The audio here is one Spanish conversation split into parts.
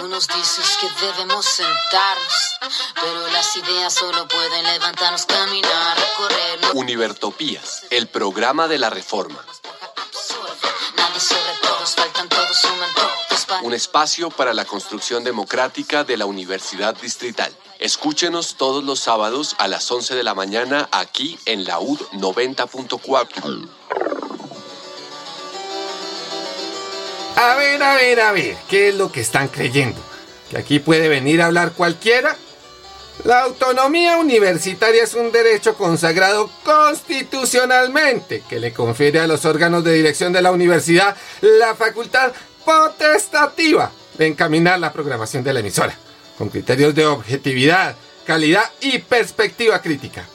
Tú nos dices que debemos sentarnos, pero las ideas solo pueden levantarnos, caminar, recorrer. Univertopías, el programa de la reforma. Nadie sobre todos, faltan todos, suman todos. Un espacio para la construcción democrática de la Universidad Distrital. Escúchenos todos los sábados a las 11 de la mañana aquí en la UD 90.4. A ver, a ver, a ver, ¿qué es lo que están creyendo? ¿Que aquí puede venir a hablar cualquiera? La autonomía universitaria es un derecho consagrado constitucionalmente que le confiere a los órganos de dirección de la universidad la facultad potestativa de encaminar la programación de la emisora, con criterios de objetividad, calidad y perspectiva crítica.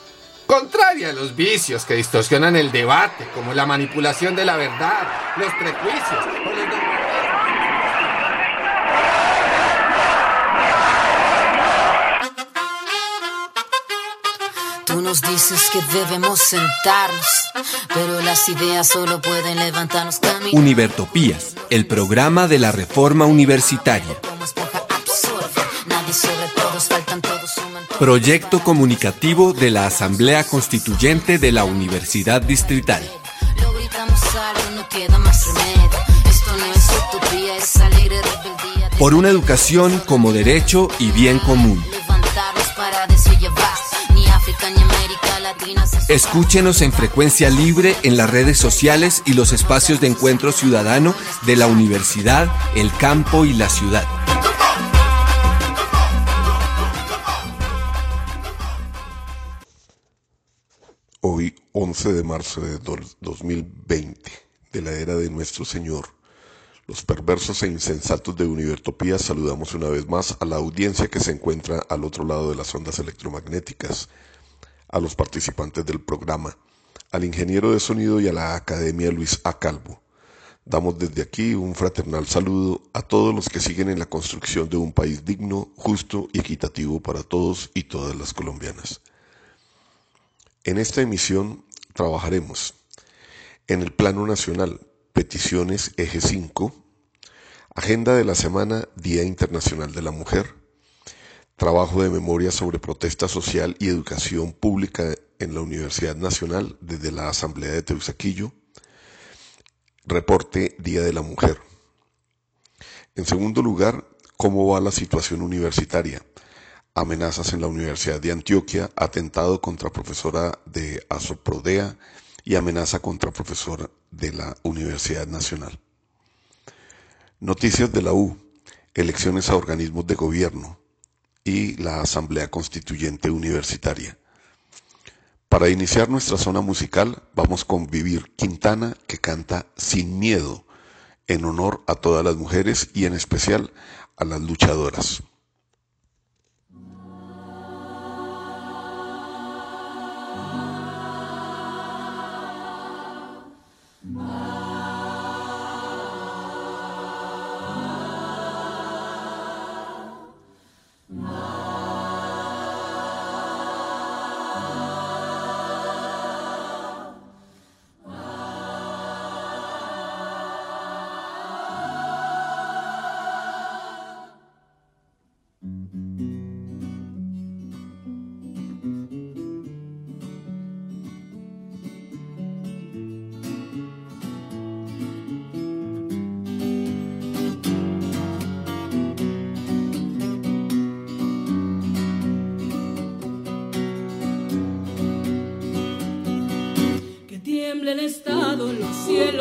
Contraria a los vicios que distorsionan el debate, como la manipulación de la verdad, los prejuicios o los. Tú nos dices que debemos sentarnos, pero las ideas solo pueden levantarnos. Univertopías, el programa de la reforma universitaria. Proyecto comunicativo de la Asamblea Constituyente de la Universidad Distrital. Por una educación como derecho y bien común. Escúchenos en frecuencia libre en las redes sociales y los espacios de encuentro ciudadano de la universidad, el campo y la ciudad. Hoy, 11 de marzo de do- 2020, de la era de nuestro Señor, los perversos e insensatos de Univertopía saludamos una vez más a la audiencia que se encuentra al otro lado de las ondas electromagnéticas, a los participantes del programa, al ingeniero de sonido y a la Academia Luis A. Calvo. Damos desde aquí un fraternal saludo a todos los que siguen en la construcción de un país digno, justo y equitativo para todos y todas las colombianas. En esta emisión trabajaremos en el Plano Nacional, Peticiones Eje 5, Agenda de la Semana, Día Internacional de la Mujer, Trabajo de memoria sobre protesta social y educación pública en la Universidad Nacional desde la Asamblea de Teusaquillo, Reporte Día de la Mujer. En segundo lugar, ¿cómo va la situación universitaria? Amenazas en la Universidad de Antioquia, atentado contra profesora de Asoprodea y amenaza contra profesora de la Universidad Nacional. Noticias de la U, elecciones a organismos de gobierno y la Asamblea Constituyente Universitaria. Para iniciar nuestra zona musical, vamos con Vivir Quintana, que canta Sin Miedo, en honor a todas las mujeres y en especial a las luchadoras. Que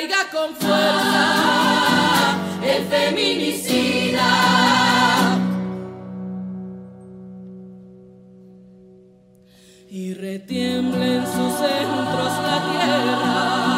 Caiga con fuerza el feminicida. Y retiemble en sus centros la tierra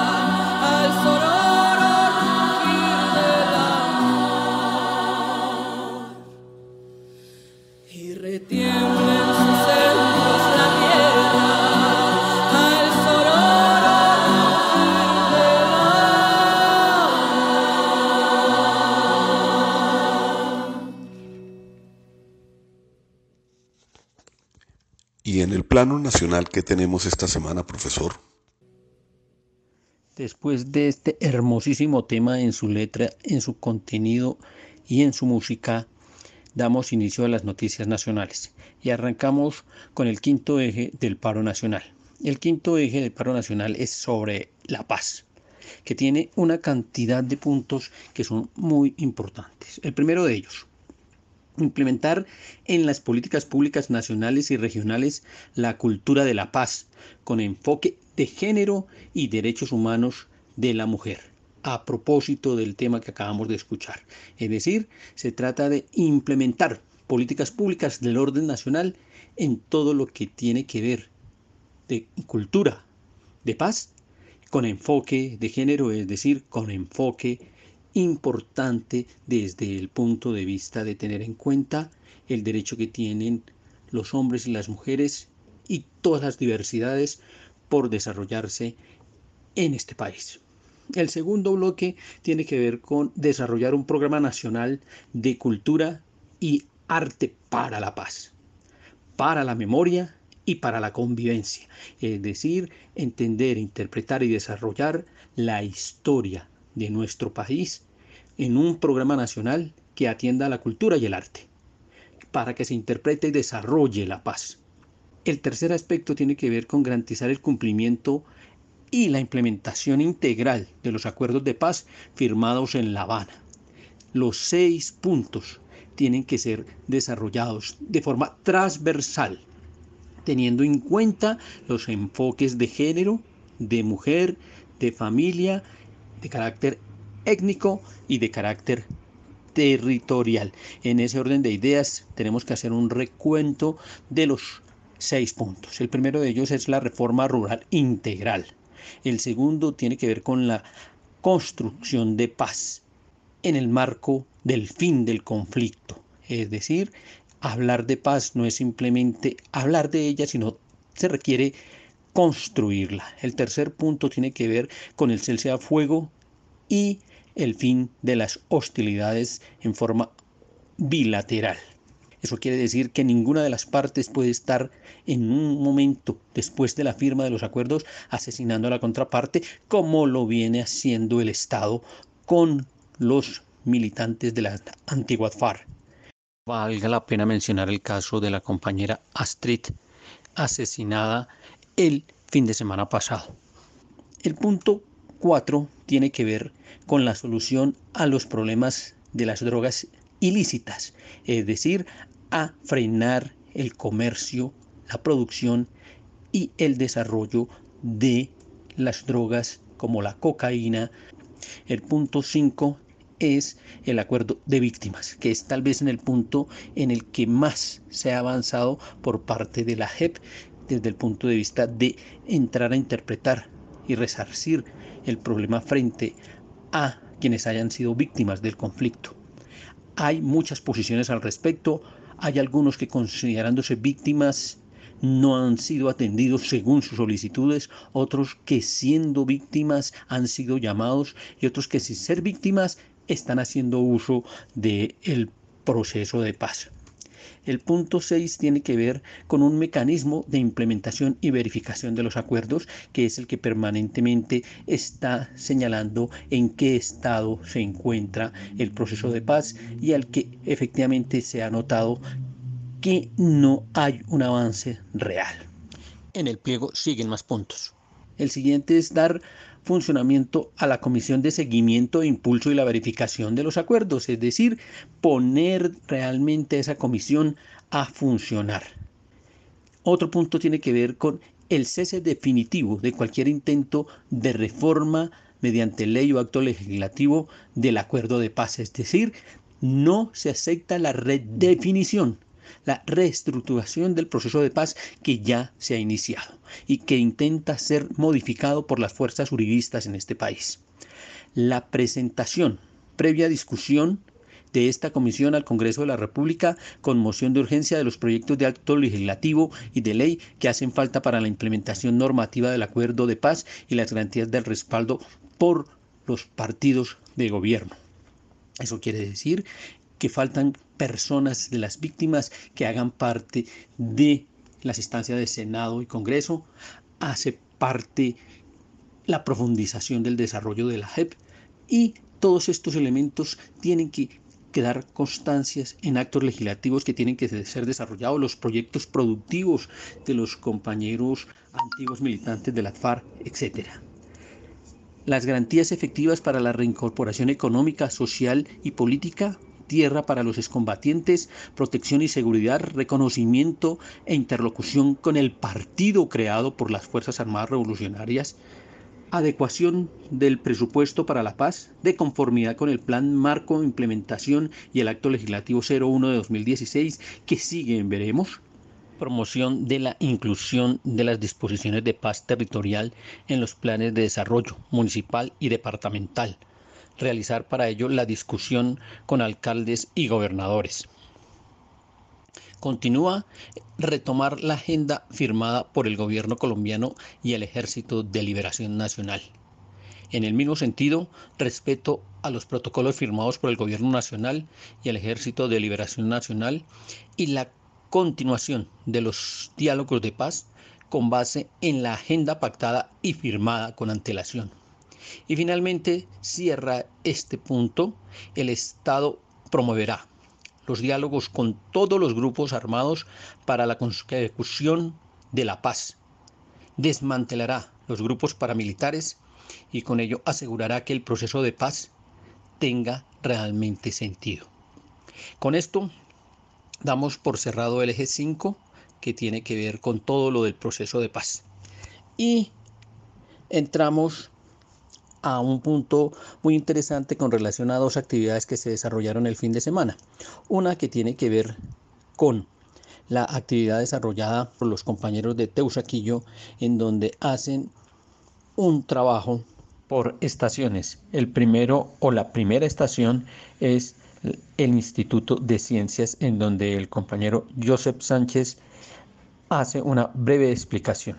plano nacional, ¿qué tenemos esta semana, profesor? Después de este hermosísimo tema en su letra, en su contenido y en su música, damos inicio a las noticias nacionales y arrancamos con el quinto eje del paro nacional. El quinto eje del paro nacional es sobre la paz, que tiene una cantidad de puntos que son muy importantes. El primero de ellos, implementar en las políticas públicas nacionales y regionales la cultura de la paz, con enfoque de género y derechos humanos de la mujer, a propósito del tema que acabamos de escuchar. Es decir, se trata de implementar políticas públicas del orden nacional en todo lo que tiene que ver de cultura, de paz, con enfoque de género, es decir, con enfoque importante desde el punto de vista de tener en cuenta el derecho que tienen los hombres y las mujeres y todas las diversidades por desarrollarse en este país. El segundo bloque tiene que ver con desarrollar un programa nacional de cultura y arte para la paz, para la memoria y para la convivencia, es decir, entender, interpretar y desarrollar la historia de nuestro país en un programa nacional que atienda a la cultura y el arte, para que se interprete y desarrolle la paz. El tercer aspecto tiene que ver con garantizar el cumplimiento y la implementación integral de los acuerdos de paz firmados en La Habana. Los seis puntos tienen que ser desarrollados de forma transversal, teniendo en cuenta los enfoques de género, de mujer, de familia, de carácter étnico y de carácter territorial. En ese orden de ideas tenemos que hacer un recuento de los seis puntos. El primero de ellos es la reforma rural integral. El segundo tiene que ver con la construcción de paz en el marco del fin del conflicto. Es decir, hablar de paz no es simplemente hablar de ella, sino se requiere construirla. El tercer punto tiene que ver con el cese a fuego y el fin de las hostilidades en forma bilateral. Eso quiere decir que ninguna de las partes puede estar en un momento después de la firma de los acuerdos asesinando a la contraparte como lo viene haciendo el Estado con los militantes de la antigua FARC. Valga la pena mencionar el caso de la compañera Astrid asesinada el fin de semana pasado. El punto 4 tiene que ver con la solución a los problemas de las drogas ilícitas, es decir, a frenar el comercio, la producción y el desarrollo de las drogas como la cocaína. El punto 5 es el acuerdo de víctimas, que es tal vez en el punto en el que más se ha avanzado por parte de la JEP desde el punto de vista de entrar a interpretar y resarcir el problema frente a quienes hayan sido víctimas del conflicto. Hay muchas posiciones al respecto, hay algunos que considerándose víctimas no han sido atendidos según sus solicitudes, otros que siendo víctimas han sido llamados y otros que sin ser víctimas están haciendo uso del el proceso de paz. El punto 6 tiene que ver con un mecanismo de implementación y verificación de los acuerdos, que es el que permanentemente está señalando en qué estado se encuentra el proceso de paz y al que efectivamente se ha notado que no hay un avance real. En el pliego siguen más puntos. El siguiente es dar funcionamiento a la Comisión de Seguimiento, Impulso y la Verificación de los Acuerdos, es decir, poner realmente esa comisión a funcionar. Otro punto tiene que ver con el cese definitivo de cualquier intento de reforma mediante ley o acto legislativo del acuerdo de paz, es decir, no se acepta la redefinición la reestructuración del proceso de paz que ya se ha iniciado y que intenta ser modificado por las fuerzas juridistas en este país. La presentación, previa discusión de esta comisión al Congreso de la República con moción de urgencia de los proyectos de acto legislativo y de ley que hacen falta para la implementación normativa del acuerdo de paz y las garantías del respaldo por los partidos de gobierno. Eso quiere decir que faltan personas de las víctimas que hagan parte de las instancias de Senado y Congreso, hace parte la profundización del desarrollo de la JEP y todos estos elementos tienen que quedar constancias en actos legislativos que tienen que ser desarrollados, los proyectos productivos de los compañeros antiguos militantes de la FARC, etc. Las garantías efectivas para la reincorporación económica, social y política tierra para los excombatientes, protección y seguridad, reconocimiento e interlocución con el partido creado por las Fuerzas Armadas Revolucionarias, adecuación del presupuesto para la paz de conformidad con el Plan Marco Implementación y el Acto Legislativo 01 de 2016 que sigue en veremos, promoción de la inclusión de las disposiciones de paz territorial en los planes de desarrollo municipal y departamental, realizar para ello la discusión con alcaldes y gobernadores. Continúa retomar la agenda firmada por el gobierno colombiano y el Ejército de Liberación Nacional. En el mismo sentido, respeto a los protocolos firmados por el Gobierno Nacional y el Ejército de Liberación Nacional y la continuación de los diálogos de paz con base en la agenda pactada y firmada con antelación. Y finalmente cierra este punto, el Estado promoverá los diálogos con todos los grupos armados para la consecución de la paz, desmantelará los grupos paramilitares y con ello asegurará que el proceso de paz tenga realmente sentido. Con esto damos por cerrado el eje 5 que tiene que ver con todo lo del proceso de paz. Y entramos a un punto muy interesante con relación a dos actividades que se desarrollaron el fin de semana. Una que tiene que ver con la actividad desarrollada por los compañeros de Teusaquillo, en donde hacen un trabajo por estaciones. El primero o la primera estación es el Instituto de Ciencias, en donde el compañero Joseph Sánchez hace una breve explicación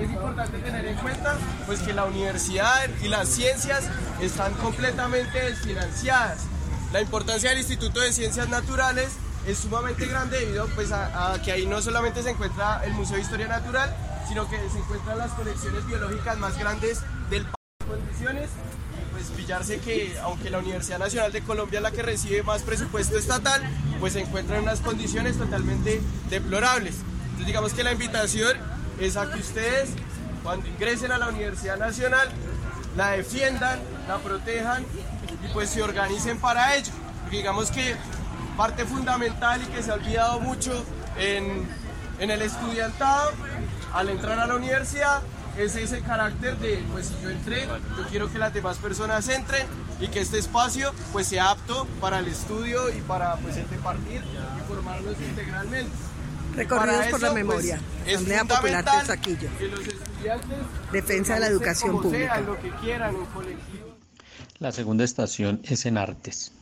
es importante tener en cuenta pues que la universidad y las ciencias están completamente desfinanciadas. La importancia del Instituto de Ciencias Naturales es sumamente grande debido pues, a, que ahí no solamente se encuentra el Museo de Historia Natural, sino que se encuentran las colecciones biológicas más grandes del país. Condiciones, pues pillarse que aunque la Universidad Nacional de Colombia es la que recibe más presupuesto estatal, pues se encuentra en unas condiciones totalmente deplorables. Entonces digamos que la invitación es a que ustedes cuando ingresen a la Universidad Nacional la defiendan, la protejan y pues se organicen para ello. Digamos que parte fundamental y que se ha olvidado mucho en, en el estudiantado al entrar a la universidad es ese carácter de, pues si yo entré, yo quiero que las demás personas entren y que este espacio pues sea apto para el estudio y para pues el departir y formarnos integralmente. Recorridos por la pues, memoria. es Asamblea Popular del fundamental Saquillo. Defensa de la educación pública. sea, lo que quieran, en colectivo. La segunda estación es en artes.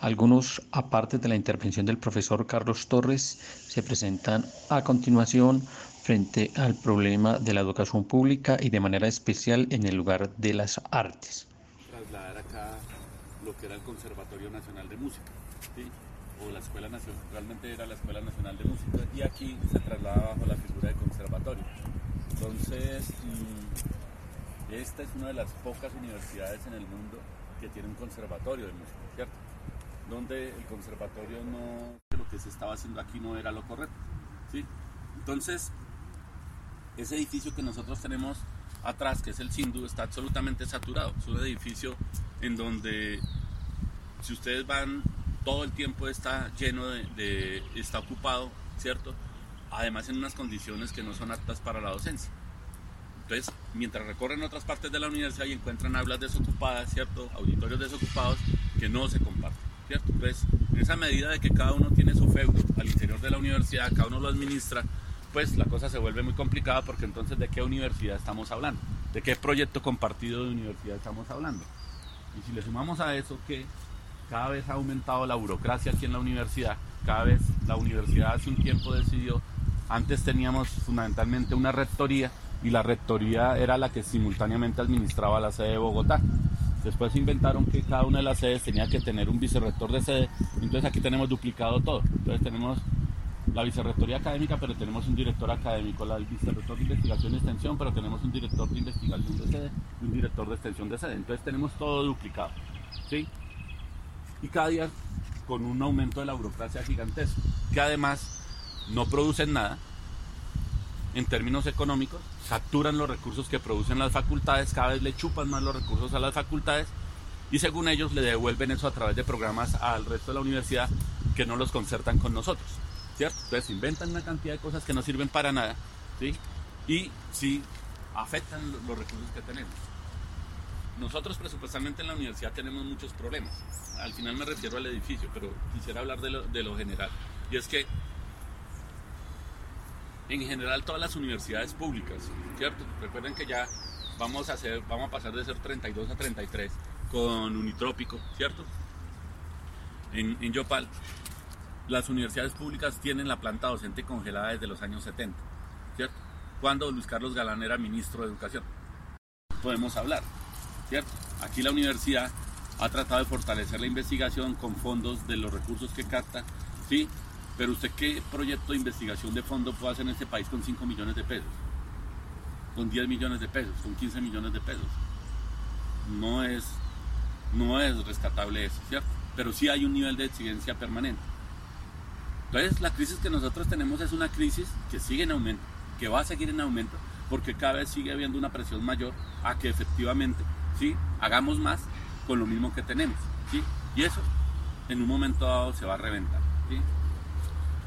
Algunos, aparte de la intervención del profesor Carlos Torres, se presentan a continuación frente al problema de la educación pública y de manera especial en el lugar de las artes. trasladar acá lo que era el Conservatorio Nacional de Música. O la Escuela Nacional, realmente era la Escuela Nacional de Música, y aquí se traslada bajo la figura de conservatorio. Entonces, mm, esta es una de las pocas universidades en el mundo que tiene un conservatorio de música, ¿cierto? Donde el conservatorio no, lo que se estaba haciendo aquí no era lo correcto, ¿sí? Entonces, ese edificio que nosotros tenemos atrás, que es el Sindu, está absolutamente saturado. Es un edificio en donde, si ustedes van, todo el tiempo está lleno de, de- está ocupado, ¿cierto? Además en unas condiciones que no son aptas para la docencia. Entonces, mientras recorren otras partes de la universidad y encuentran aulas desocupadas, ¿cierto? Auditorios desocupados que no se comparten, ¿cierto? Entonces, en esa medida de que cada uno tiene su feudo al interior de la universidad, cada uno lo administra, pues la cosa se vuelve muy complicada porque entonces de qué universidad estamos hablando, de qué proyecto compartido de universidad estamos hablando. Y si le sumamos a eso que cada vez ha aumentado la burocracia aquí en la universidad, cada vez la universidad hace un tiempo decidió, antes teníamos fundamentalmente una rectoría y la rectoría era la que simultáneamente administraba la sede de Bogotá. Después inventaron que cada una de las sedes tenía que tener un vicerrector de sede, entonces aquí tenemos duplicado todo. Entonces tenemos la vicerrectoría académica, pero tenemos un director académico, la, vicerrector de investigación y extensión, pero tenemos un director de investigación de sede y un director de extensión de sede. Entonces tenemos todo duplicado. ¿sí? Y cada día con un aumento de la burocracia gigantesco, que además no producen nada en términos económicos, capturan los recursos que producen las facultades, cada vez le chupan más los recursos a las facultades y según ellos le devuelven eso a través de programas al resto de la universidad que no los concertan con nosotros. ¿cierto? Entonces inventan una cantidad de cosas que no sirven para nada, ¿sí? Y sí afectan lo- los recursos que tenemos. Nosotros presupuestalmente en la universidad tenemos muchos problemas. Al final me refiero al edificio, pero quisiera hablar de lo, general. Y es que en general todas las universidades públicas, ¿cierto? Recuerden que ya vamos a hacer, vamos a pasar de ser 32 a 33 con Unitrópico, ¿cierto? En, en Yopal, las universidades públicas tienen la planta docente congelada desde los años 70, ¿cierto? Cuando Luis Carlos Galán era ministro de Educación. Podemos hablar, ¿cierto? Aquí la universidad ha tratado de fortalecer la investigación con fondos de los recursos que capta, ¿sí? Pero usted qué proyecto de investigación de fondo puede hacer en este país con 5 millones de pesos, con 10 millones de pesos, con 15 millones de pesos. No es, no es rescatable eso, ¿cierto? Pero sí hay un nivel de exigencia permanente. Entonces la crisis que nosotros tenemos es una crisis que sigue en aumento, que va a seguir en aumento, porque cada vez sigue habiendo una presión mayor a que efectivamente ¿sí? hagamos más con lo mismo que tenemos. ¿sí? Y eso en un momento dado se va a reventar. ¿sí?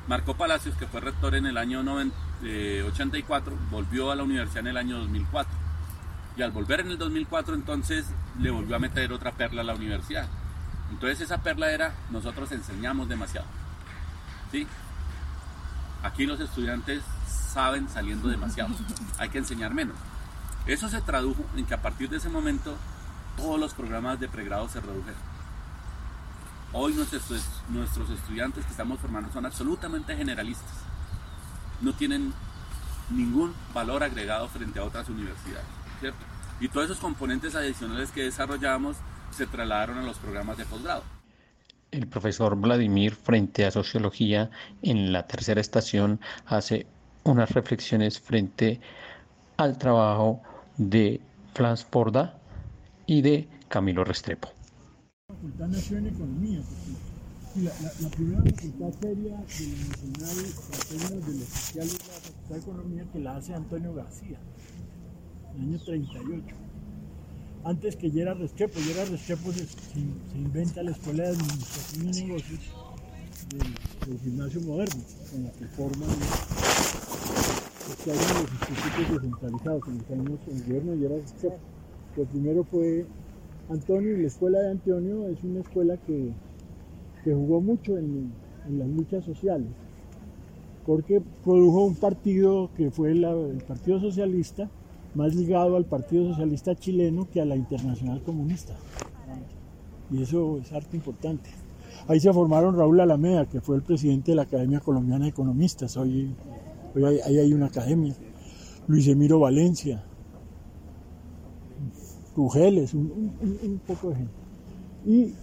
Marco Palacios, que fue rector en el año 90, eh, 84, volvió a la universidad en el año 2004. Y al volver en el 2004 entonces le volvió a meter otra perla a la universidad. Entonces esa perla era, nosotros enseñamos demasiado. ¿sí? Aquí los estudiantes saben saliendo demasiado. Hay que enseñar menos. Eso se tradujo en que a partir de ese momento todos los programas de pregrado se redujeron. Hoy nuestros, nuestros estudiantes que estamos formando son absolutamente generalistas. No tienen ningún valor agregado frente a otras universidades. Y todos esos componentes adicionales que desarrollamos se trasladaron a los programas de posgrado. El profesor Vladimir, frente a sociología, en la tercera estación, hace unas reflexiones frente al trabajo de Franz Porda y de Camilo Restrepo. La facultad nació en economía, la, la, la, primera facultad seria de la nacional en términos del oficial es la facultad de economía que la hace Antonio García, en el año 38. Antes que Gerard Restrepo, Gerard Restrepo se, se, se inventa la escuela de administración y negocios del, del gimnasio moderno, con la que forman que hay los institutos descentralizados en los años en el gobierno de Gerard Scope. El primero fue Antonio y la escuela de Antonio es una escuela que, que jugó mucho en, en las luchas sociales porque produjo un partido que fue la- el Partido Socialista, más ligado al Partido Socialista chileno que a la Internacional Comunista. Y eso es arte importante. Ahí se formaron Raúl Alameda, que fue el presidente de la Academia Colombiana de Economistas. Hoy, ahí hay una academia. Luis Emiro Valencia. Rugeles, un, poco de gente. Y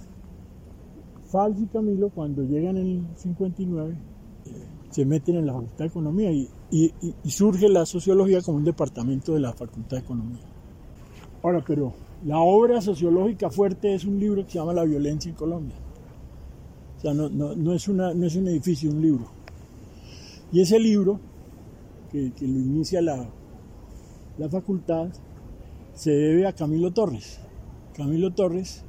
Fals y Camilo, cuando llegan en el 59, se meten en la Facultad de Economía y, surge la sociología como un departamento de la Facultad de Economía. Ahora, pero la obra sociológica fuerte es un libro que se llama La violencia en Colombia. O sea, no, no- no es, una, no es un edificio, un libro. Y ese libro, que, lo inicia la, la facultad, se debe a Camilo Torres. Camilo Torres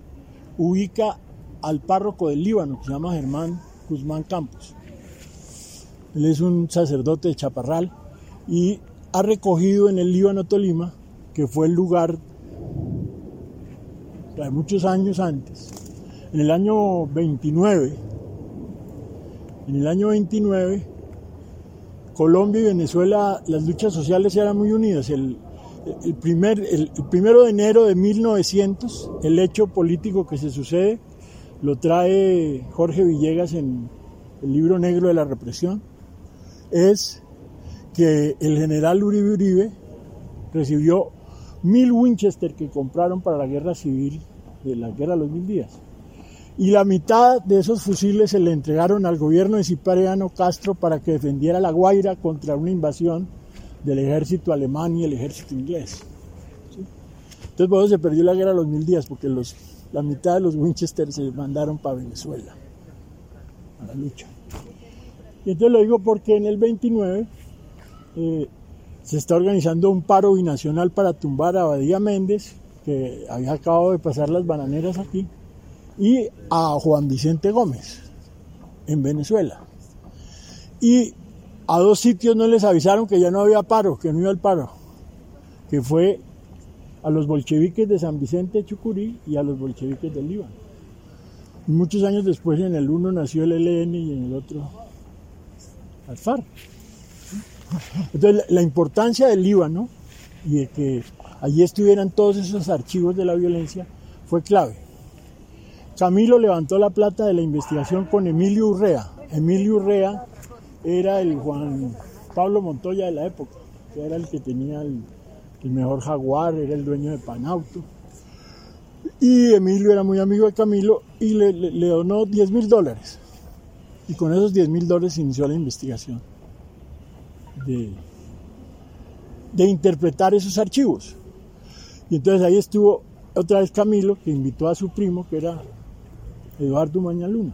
ubica al párroco del Líbano, que se llama Germán Guzmán Campos. Él es un sacerdote de Chaparral y ha recogido en el Líbano Tolima, que fue el lugar de muchos años antes, en el año 29, en el año 29, Colombia y Venezuela, las luchas sociales eran muy unidas. El, primer, el primero de enero de 1900, el hecho político que se sucede lo trae Jorge Villegas en el libro negro de la represión, es que el general Uribe Uribe recibió mil Winchester que compraron para la guerra civil de la guerra de los mil días. Y la mitad de esos fusiles se le entregaron al gobierno de Cipriano Castro para que defendiera la Guaira contra una invasión del ejército alemán y el ejército inglés. Entonces por se perdió la guerra de los mil días, porque la mitad de los Winchester se mandaron para Venezuela, a la lucha. Y entonces lo digo porque en el 29 eh, se está organizando un paro binacional para tumbar a Badía Méndez, que había acabado de pasar las bananeras aquí, y a Juan Vicente Gómez, en Venezuela. Y a dos sitios no les avisaron que ya no había paro, que no iba al paro, que fue a los bolcheviques de San Vicente Chucurí y a los bolcheviques del Líbano. Y muchos años después en el uno nació el ELN y en el otro al FARC. Entonces la importancia del Líbano y de que allí estuvieran todos esos archivos de la violencia fue clave. Camilo levantó la plata de la investigación con Emilio Urrea. Emilio Urrea era el Juan Pablo Montoya de la época, que era el que tenía el, mejor jaguar, era el dueño de Panauto. Y Emilio era muy amigo de Camilo y le donó 10 mil dólares. Y con esos 10 mil dólares inició la investigación de, de interpretar esos archivos. Y entonces ahí estuvo otra vez Camilo, que invitó a su primo, que era Eduardo Mañaluna,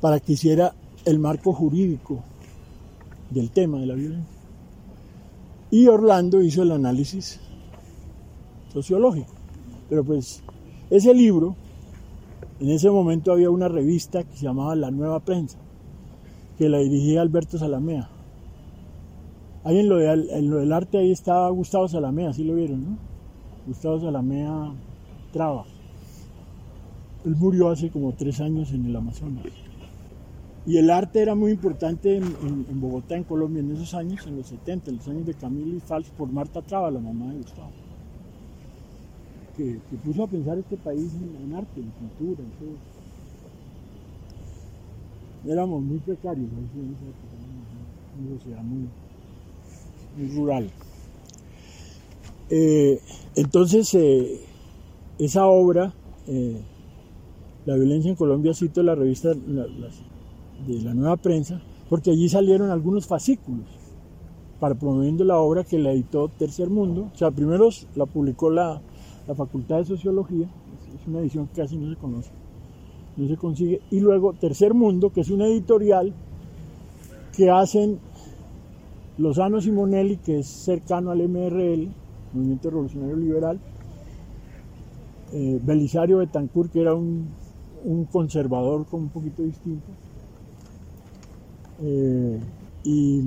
para que hiciera el marco jurídico del tema de la violencia. Y Orlando hizo el análisis sociológico. Pero pues ese libro, en ese momento había una revista que se llamaba La Nueva Prensa, que la dirigía Alberto Salamea. Ahí en lo, de- en lo del arte ahí estaba Gustavo Salamea, ¿sí lo vieron, no? Gustavo Salamea Traba. Él murió hace como tres años en el Amazonas. Y el arte era muy importante en, Bogotá, en Colombia, en esos años, en los 70, en los años de Camilo y Fals, por Marta Traba, la mamá de Gustavo. Que, que puso a pensar este país en, arte, en pintura, en todo. Éramos muy precarios, en una sociedad muy, muy rural. Eh, entonces, eh, esa obra, eh, La violencia en Colombia, cito la revista de la nueva prensa, porque allí salieron algunos fascículos para promoviendo la obra que la editó Tercer Mundo. O sea, primero la publicó la, la Facultad de Sociología, es una edición que casi no se conoce, no se consigue, y luego Tercer Mundo, que es una editorial que hacen Lozano Simonelli, que es cercano al MRL, Movimiento Revolucionario Liberal, eh, Belisario Betancourt, que era un un conservador como un poquito distinto. Eh, y,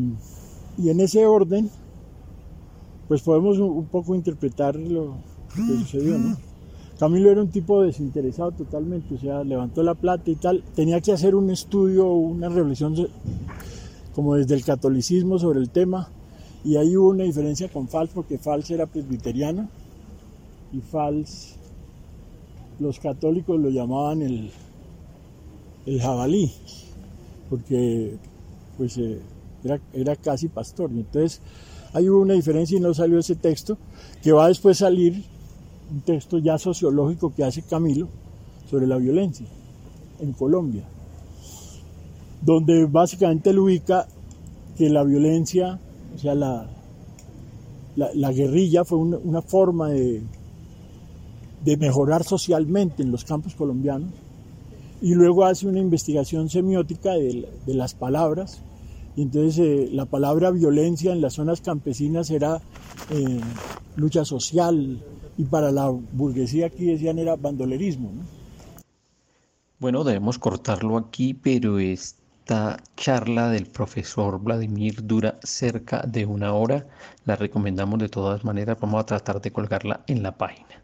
y, en ese orden, pues podemos un, poco interpretar lo que sucedió, ¿no? Camilo era un tipo desinteresado totalmente, o sea, levantó la plata y tal. Tenía que hacer un estudio, una reflexión como desde el catolicismo sobre el tema. Y ahí hubo una diferencia con Fals, porque Fals era presbiteriano y Fals, los católicos lo llamaban el, el jabalí, porque pues eh, era, era, casi pastor. Entonces ahí hubo una diferencia y no salió ese texto, que va a después salir un texto ya sociológico que hace Camilo sobre la violencia en Colombia, donde básicamente lo ubica que la violencia, o sea, la, la, guerrilla fue una, forma de, de mejorar socialmente en los campos colombianos y luego hace una investigación semiótica de, las palabras y entonces eh, la palabra violencia en las zonas campesinas era eh, lucha social, y para la burguesía aquí decían era bandolerismo. Bueno, debemos cortarlo aquí, pero esta charla del profesor Vladimir dura cerca de una hora. La recomendamos de todas maneras, vamos a tratar de colgarla en la página.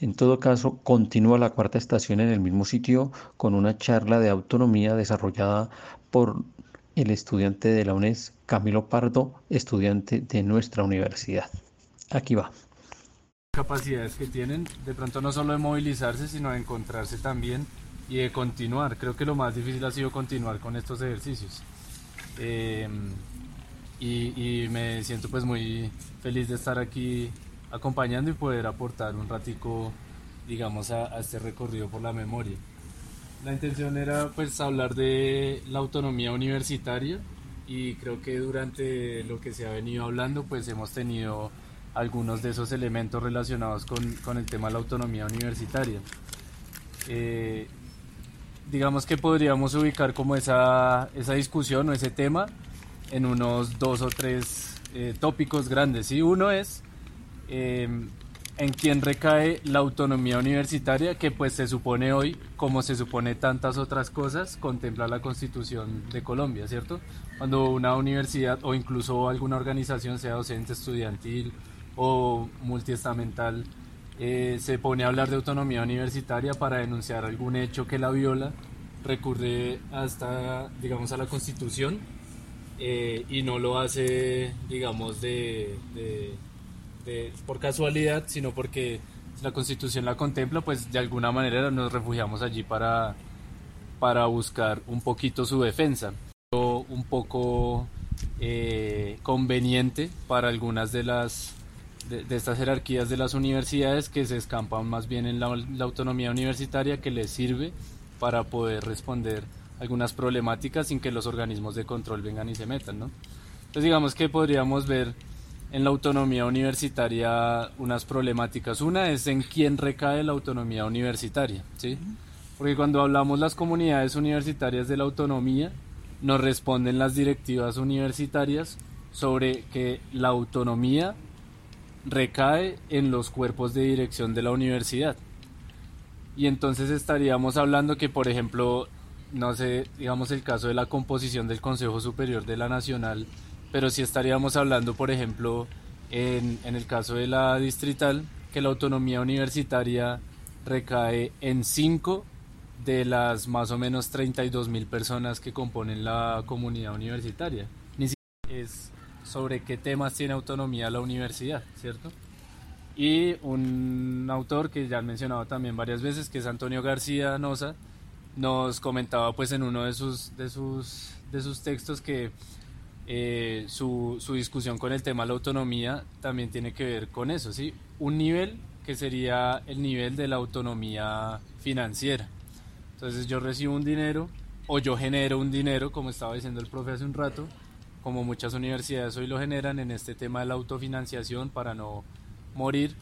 En todo caso, continúa la cuarta estación en el mismo sitio con una charla de autonomía desarrollada por el estudiante de la UNES, Camilo Pardo, estudiante de nuestra universidad. Aquí va capacidades que tienen, de pronto no solo de movilizarse, sino de encontrarse también y de continuar. Creo que lo más difícil ha sido continuar con estos ejercicios. Em, y, me siento pues muy feliz de estar aquí acompañando y poder aportar un ratico, digamos, a, este recorrido por la memoria. La intención era pues hablar de la autonomía universitaria y creo que durante lo que se ha venido hablando pues hemos tenido algunos de esos elementos relacionados con, con el tema de la autonomía universitaria. Eh, digamos que podríamos ubicar como esa, esa, discusión o ese tema en unos dos o tres eh, tópicos grandes. y Uno es em, en quién recae la autonomía universitaria, que pues se supone hoy, como se supone tantas otras cosas, contempla la constitución de Colombia, ¿cierto? Cuando una universidad o incluso alguna organización, sea docente, estudiantil o multiestamental eh, se pone a hablar de autonomía universitaria para denunciar algún hecho que la viola, recurre hasta, digamos, a la Constitución eh, y no lo hace, digamos, de, por casualidad, sino porque la Constitución la contempla, pues de alguna manera nos refugiamos allí para, para buscar un poquito su defensa. Un poco eh, conveniente para algunas de las de, estas jerarquías de las universidades que se escampan más bien en la, autonomía universitaria que les sirve para poder responder algunas problemáticas sin que los organismos de control vengan y se metan, ¿no? Entonces digamos que podríamos ver en la autonomía universitaria unas problemáticas. Una es en quién recae la autonomía universitaria, ¿sí? Porque cuando hablamos las comunidades universitarias de la autonomía, nos responden las directivas universitarias sobre que la autonomía recae en los cuerpos de dirección de la universidad. Y entonces estaríamos hablando que, por ejemplo, no sé, digamos el caso de la composición del Consejo Superior de la Nacional, pero sí estaríamos hablando, por ejemplo, en, en el caso de la distrital, que la autonomía universitaria recae en cinco de las más o menos 32 mil personas que componen la comunidad universitaria. Ni siquiera es sobre qué temas tiene autonomía la universidad, ¿cierto? Y un autor que ya han mencionado también varias veces, que es Antonio García Noza, nos comentaba pues en uno de sus, de sus, de sus textos que eh, su, discusión con el tema de la autonomía también tiene que ver con eso, ¿sí? Un nivel que sería el nivel de la autonomía financiera. Entonces yo recibo un dinero o yo genero un dinero, como estaba diciendo el profe hace un rato, como muchas universidades hoy lo generan en este tema de la autofinanciación para no morir.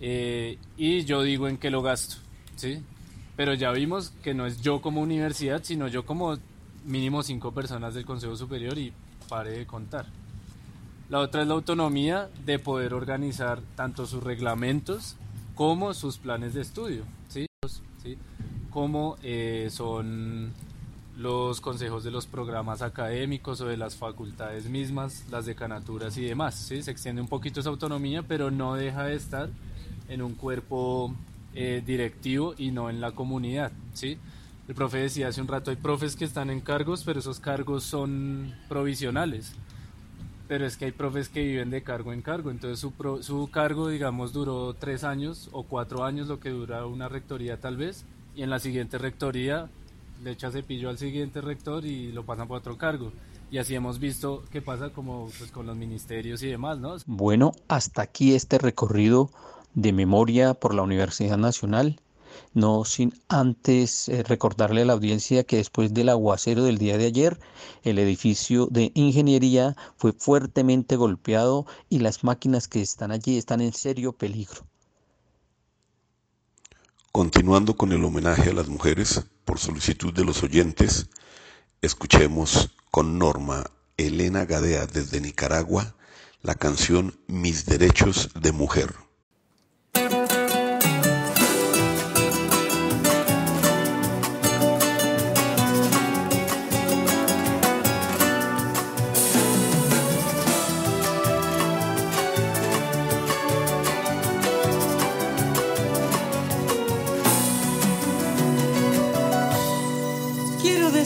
Eh, y yo digo en qué lo gasto, ¿sí? Pero ya vimos que no es yo como universidad, sino yo como mínimo cinco personas del Consejo Superior y pare de contar. La otra es la autonomía de poder organizar tanto sus reglamentos como sus planes de estudio, ¿sí? ¿Sí? como eh, son los consejos de los programas académicos o de las facultades mismas, las decanaturas y demás. ¿sí? Se extiende un poquito esa autonomía, pero no deja de estar en un cuerpo eh, directivo y no en la comunidad. ¿sí? El profe decía hace un rato, hay profes que están en cargos, pero esos cargos son provisionales. Pero es que hay profes que viven de cargo en cargo, entonces su, su cargo, digamos, duró tres años o cuatro años, lo que dura una rectoría tal vez, y en la siguiente rectoría le echa cepillo al siguiente rector y lo pasan por otro cargo. Y así hemos visto qué pasa como pues, con los ministerios y demás, ¿no? Bueno, hasta aquí este recorrido de memoria por la Universidad Nacional. No sin antes eh, recordarle a la audiencia que después del aguacero del día de ayer, el edificio de ingeniería fue fuertemente golpeado y las máquinas que están allí están en serio peligro. Continuando con el homenaje a las mujeres, por solicitud de los oyentes, escuchemos con Norma Elena Gadea desde Nicaragua la canción Mis Derechos de Mujer.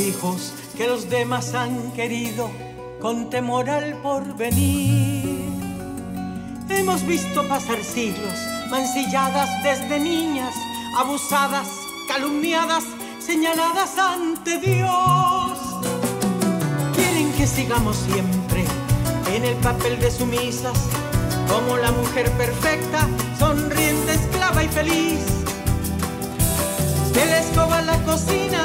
Hijos que los demás han querido con temor al porvenir. Hemos visto pasar siglos, mancilladas desde niñas, abusadas, calumniadas, señaladas ante Dios. Quieren que sigamos siempre en el papel de sumisas, como la mujer perfecta, sonriente, esclava y feliz. De la escoba a la cocina,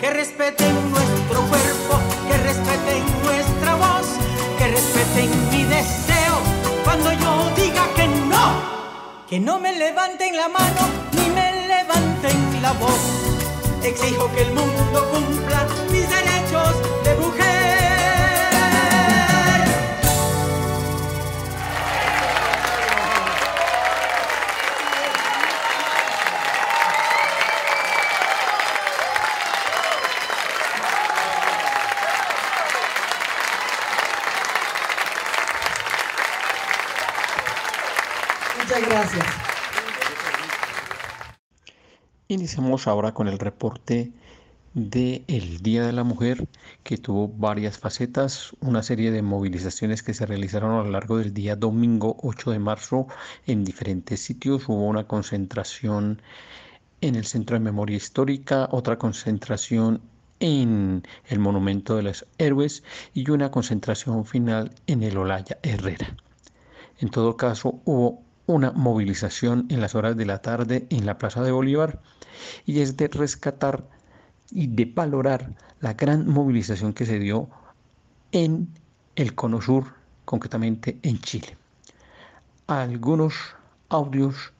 que respeten nuestro cuerpo, que respeten nuestra voz, que respeten mi deseo cuando yo diga que no, que no me levanten la mano ni me levanten la voz. Exijo que el mundo cumpla mis derechos de mujer. Gracias. Iniciamos ahora con el reporte del Día de la Mujer, que tuvo varias facetas, una serie de movilizaciones que se realizaron a lo largo del día domingo 8 de marzo en diferentes sitios. Hubo una concentración en el Centro de Memoria Histórica, otra concentración en el Monumento de los Héroes y una concentración final en el Olaya Herrera. En todo caso, hubo una movilización en las horas de la tarde en la Plaza de Bolívar y es de rescatar y de valorar la gran movilización que se dio en el Cono Sur, concretamente en Chile. Algunos audios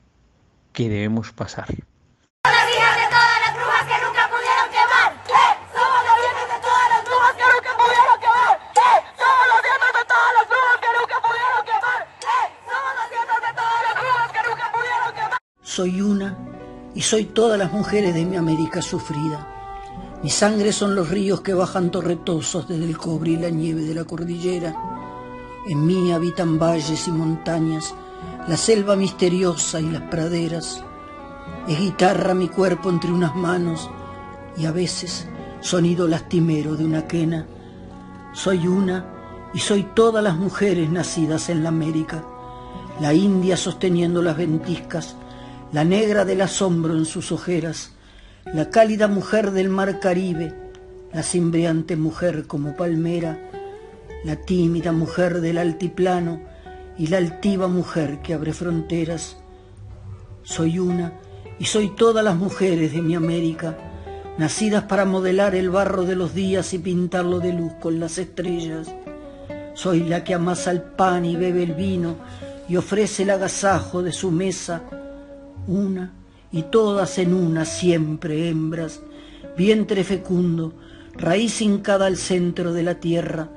que debemos pasar. Soy una y soy todas las mujeres de mi América sufrida. Mi sangre son los ríos que bajan torretosos desde el cobre y la nieve de la cordillera. En mí habitan valles y montañas, la selva misteriosa y las praderas. Es guitarra mi cuerpo entre unas manos y a veces sonido lastimero de una quena. Soy una y soy todas las mujeres nacidas en la América, la India sosteniendo las ventiscas, la negra del asombro en sus ojeras, la cálida mujer del mar Caribe, la cimbreante mujer como palmera, la tímida mujer del altiplano y la altiva mujer que abre fronteras. Soy una y soy todas las mujeres de mi América, nacidas para modelar el barro de los días y pintarlo de luz con las estrellas. Soy la que amasa el pan y bebe el vino y ofrece el agasajo de su mesa, una y todas en una siempre hembras, vientre fecundo, raíz hincada al centro de la tierra,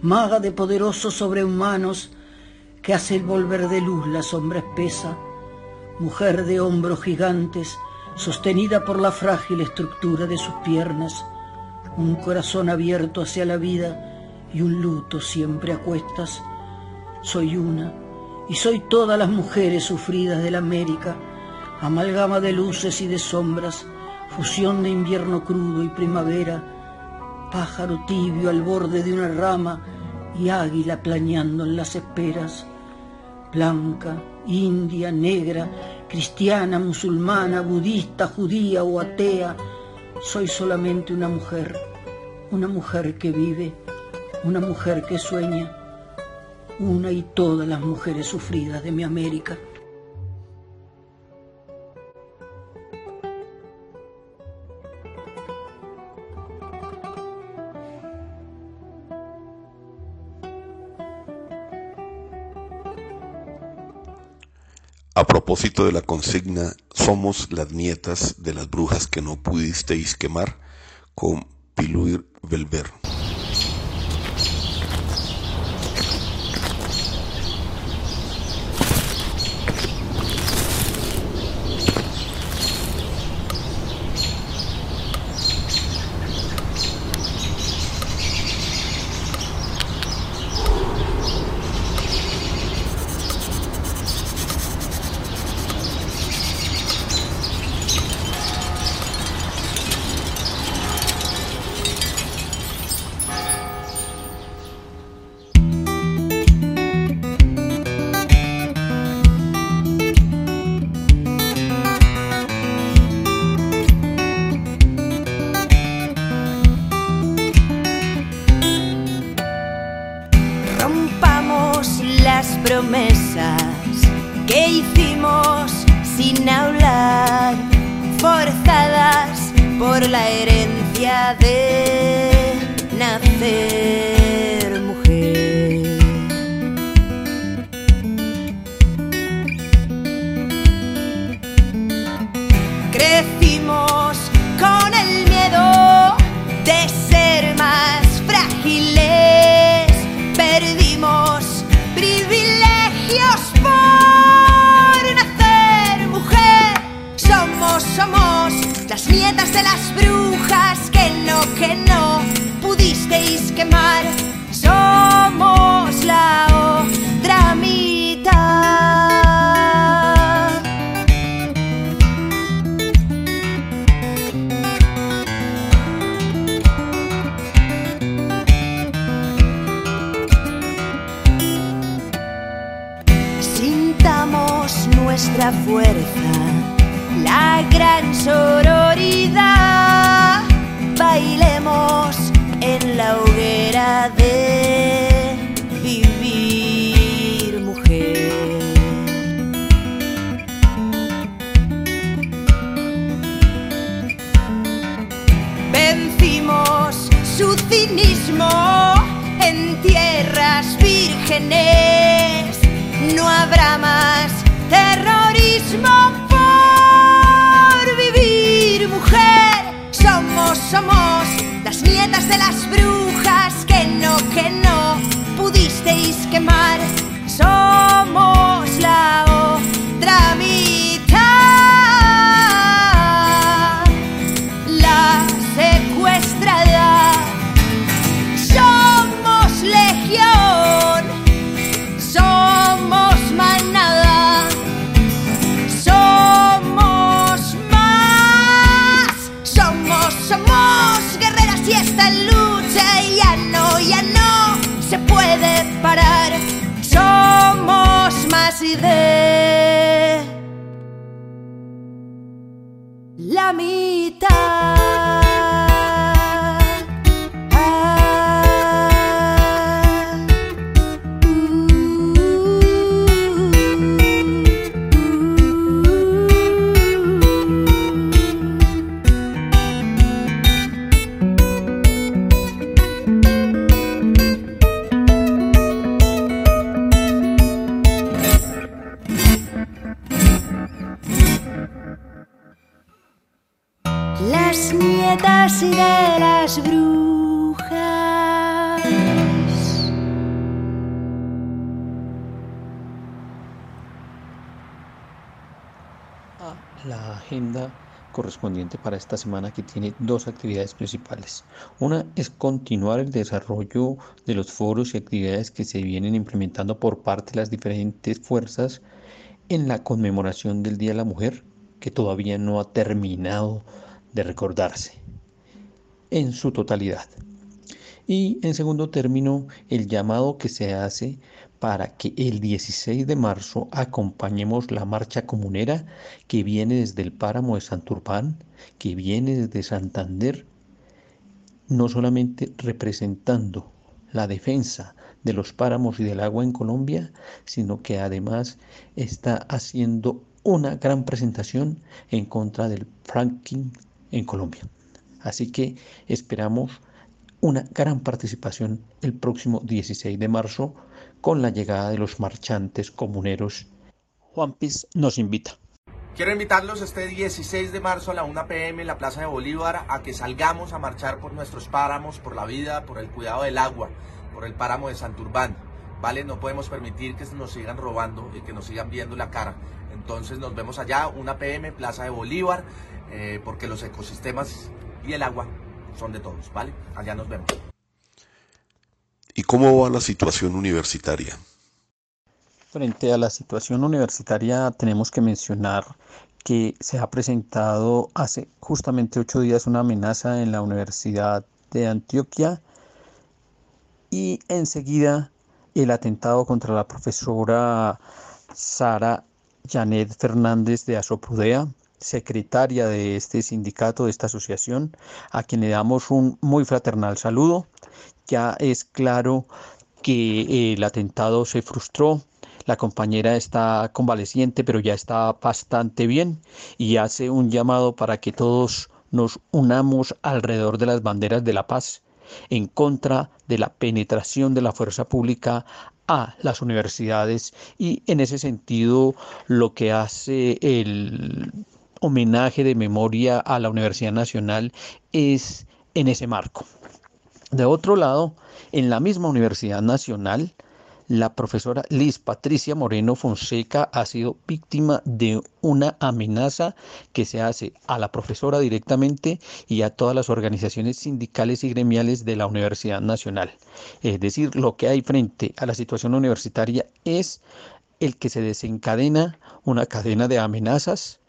maga de poderosos sobrehumanos que hace volver de luz la sombra espesa, mujer de hombros gigantes, sostenida por la frágil estructura de sus piernas, un corazón abierto hacia la vida y un luto siempre a cuestas. Soy una y soy todas las mujeres sufridas de la América, amalgama de luces y de sombras, fusión de invierno crudo y primavera, pájaro tibio al borde de una rama y águila planeando en las esperas, blanca, india, negra, cristiana, musulmana, budista, judía o atea, soy solamente una mujer, una mujer que vive, una mujer que sueña, una y todas las mujeres sufridas de mi América. A propósito de la consigna Somos las nietas de las brujas que no pudisteis quemar con Piluir Belver. Herencia de para esta semana que tiene dos actividades principales. Una es continuar el desarrollo de los foros y actividades que se vienen implementando por parte de las diferentes fuerzas en la conmemoración del Día de la Mujer, que todavía no ha terminado de recordarse en su totalidad. Y en segundo término, el llamado que se hace para que el 16 de marzo acompañemos la marcha comunera que viene desde el páramo de Santurbán, que viene desde Santander, no solamente representando la defensa de los páramos y del agua en Colombia, sino que además está haciendo una gran presentación en contra del fracking en Colombia. Así que esperamos una gran participación el próximo 16 de marzo con la llegada de los marchantes comuneros. Juan Piz nos invita. Quiero invitarlos este 16 de marzo a la 1 pm en la Plaza de Bolívar a que salgamos a marchar por nuestros páramos, por la vida, por el cuidado del agua, por el páramo de Santurbán. ¿Vale? No podemos permitir que nos sigan robando y que nos sigan viendo la cara. Entonces nos vemos allá, 1 pm, Plaza de Bolívar, eh, porque los ecosistemas y el agua son de todos, ¿vale? Allá nos vemos. ¿Y cómo va la situación universitaria? Frente a la situación universitaria tenemos que mencionar que se ha presentado hace justamente ocho días una amenaza en la Universidad de Antioquia y enseguida el atentado contra la profesora Sara Janet Fernández de Azoprudea, secretaria de este sindicato, de esta asociación, a quien le damos un muy fraternal saludo. Ya es claro que el atentado se frustró, la compañera está convaleciente, pero ya está bastante bien y hace un llamado para que todos nos unamos alrededor de las banderas de la paz en contra de la penetración de la fuerza pública a las universidades y en ese sentido lo que hace el homenaje de memoria a la Universidad Nacional es en ese marco. De otro lado, en la misma Universidad Nacional, la profesora Liz Patricia Moreno Fonseca ha sido víctima de una amenaza que se hace a la profesora directamente y a todas las organizaciones sindicales y gremiales de la Universidad Nacional. Es decir, lo que hay frente a la situación universitaria es el que se desencadena una cadena de amenazas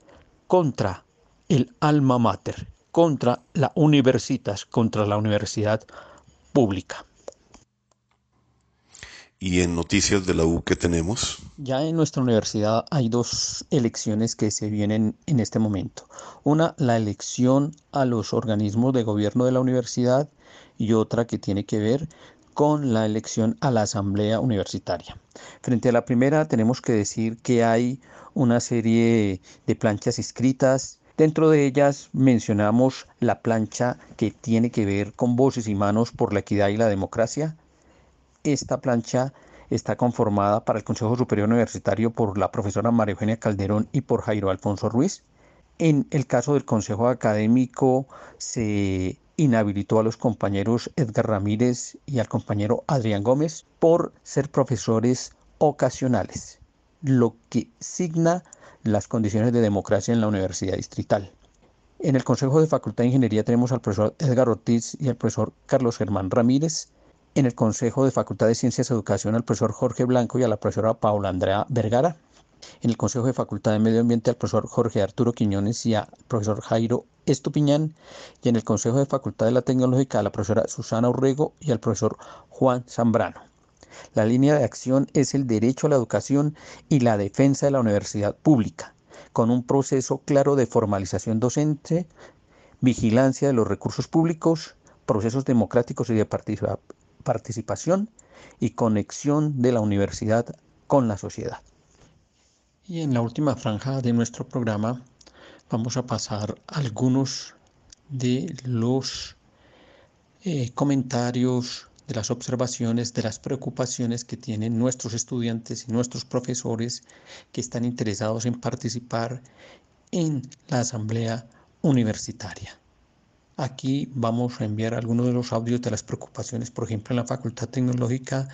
contra el alma mater, contra la universitas, contra la universidad pública. ¿Y en noticias de la U qué tenemos? Ya en nuestra universidad hay dos elecciones que se vienen en este momento. Una, la elección a los organismos de gobierno de la universidad y otra que tiene que ver con la elección a la asamblea universitaria. Frente a la primera tenemos que decir que hay una serie de planchas inscritas Dentro de ellas mencionamos la plancha que tiene que ver con voces y manos por la equidad y la democracia. Esta plancha está conformada para el Consejo Superior Universitario por la profesora María Eugenia Calderón y por Jairo Alfonso Ruiz. En el caso del Consejo Académico se inhabilitó a los compañeros Edgar Ramírez y al compañero Adrián Gómez por ser profesores ocasionales, lo que signa las condiciones de democracia en la Universidad Distrital. En el Consejo de Facultad de Ingeniería tenemos al profesor Edgar Ortiz y al profesor Carlos Germán Ramírez. En el Consejo de Facultad de Ciencias y Educación al profesor Jorge Blanco y a la profesora Paula Andrea Vergara. En el Consejo de Facultad de Medio Ambiente al profesor Jorge Arturo Quiñones y al profesor Jairo Estupiñán. Y en el Consejo de Facultad de la Tecnológica a la profesora Susana Urrego y al profesor Juan Zambrano. La línea de acción es el derecho a la educación y la defensa de la universidad pública, con un proceso claro de formalización docente, vigilancia de los recursos públicos, procesos democráticos y de participación y conexión de la universidad con la sociedad. Y en la última franja de nuestro programa vamos a pasar algunos de los eh, comentarios, de las observaciones, de las preocupaciones que tienen nuestros estudiantes y nuestros profesores que están interesados en participar en la asamblea universitaria. Aquí vamos a enviar algunos de los audios de las preocupaciones, por ejemplo, en la Facultad Tecnológica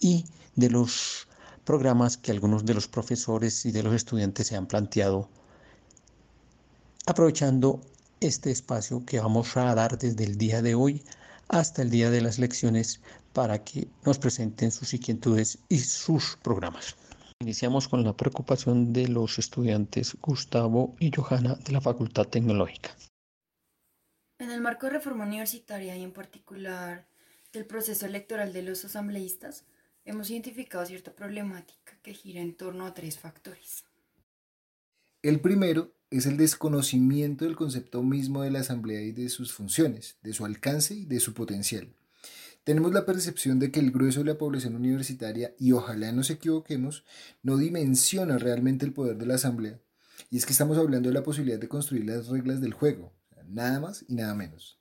y de los programas que algunos de los profesores y de los estudiantes se han planteado, aprovechando este espacio que vamos a dar desde el día de hoy hasta el día de las lecciones para que nos presenten sus inquietudes y sus programas. Iniciamos con la preocupación de los estudiantes Gustavo y Johanna de la Facultad Tecnológica. En el marco de reforma universitaria y en particular del proceso electoral de los asambleístas, hemos identificado cierta problemática que gira en torno a tres factores. El primero es el desconocimiento del concepto mismo de la asamblea y de sus funciones, de su alcance y de su potencial. Tenemos la percepción de que el grueso de la población universitaria, y ojalá nos equivoquemos, no dimensiona realmente el poder de la asamblea. Y es que estamos hablando de la posibilidad de construir las reglas del juego, nada más y nada menos.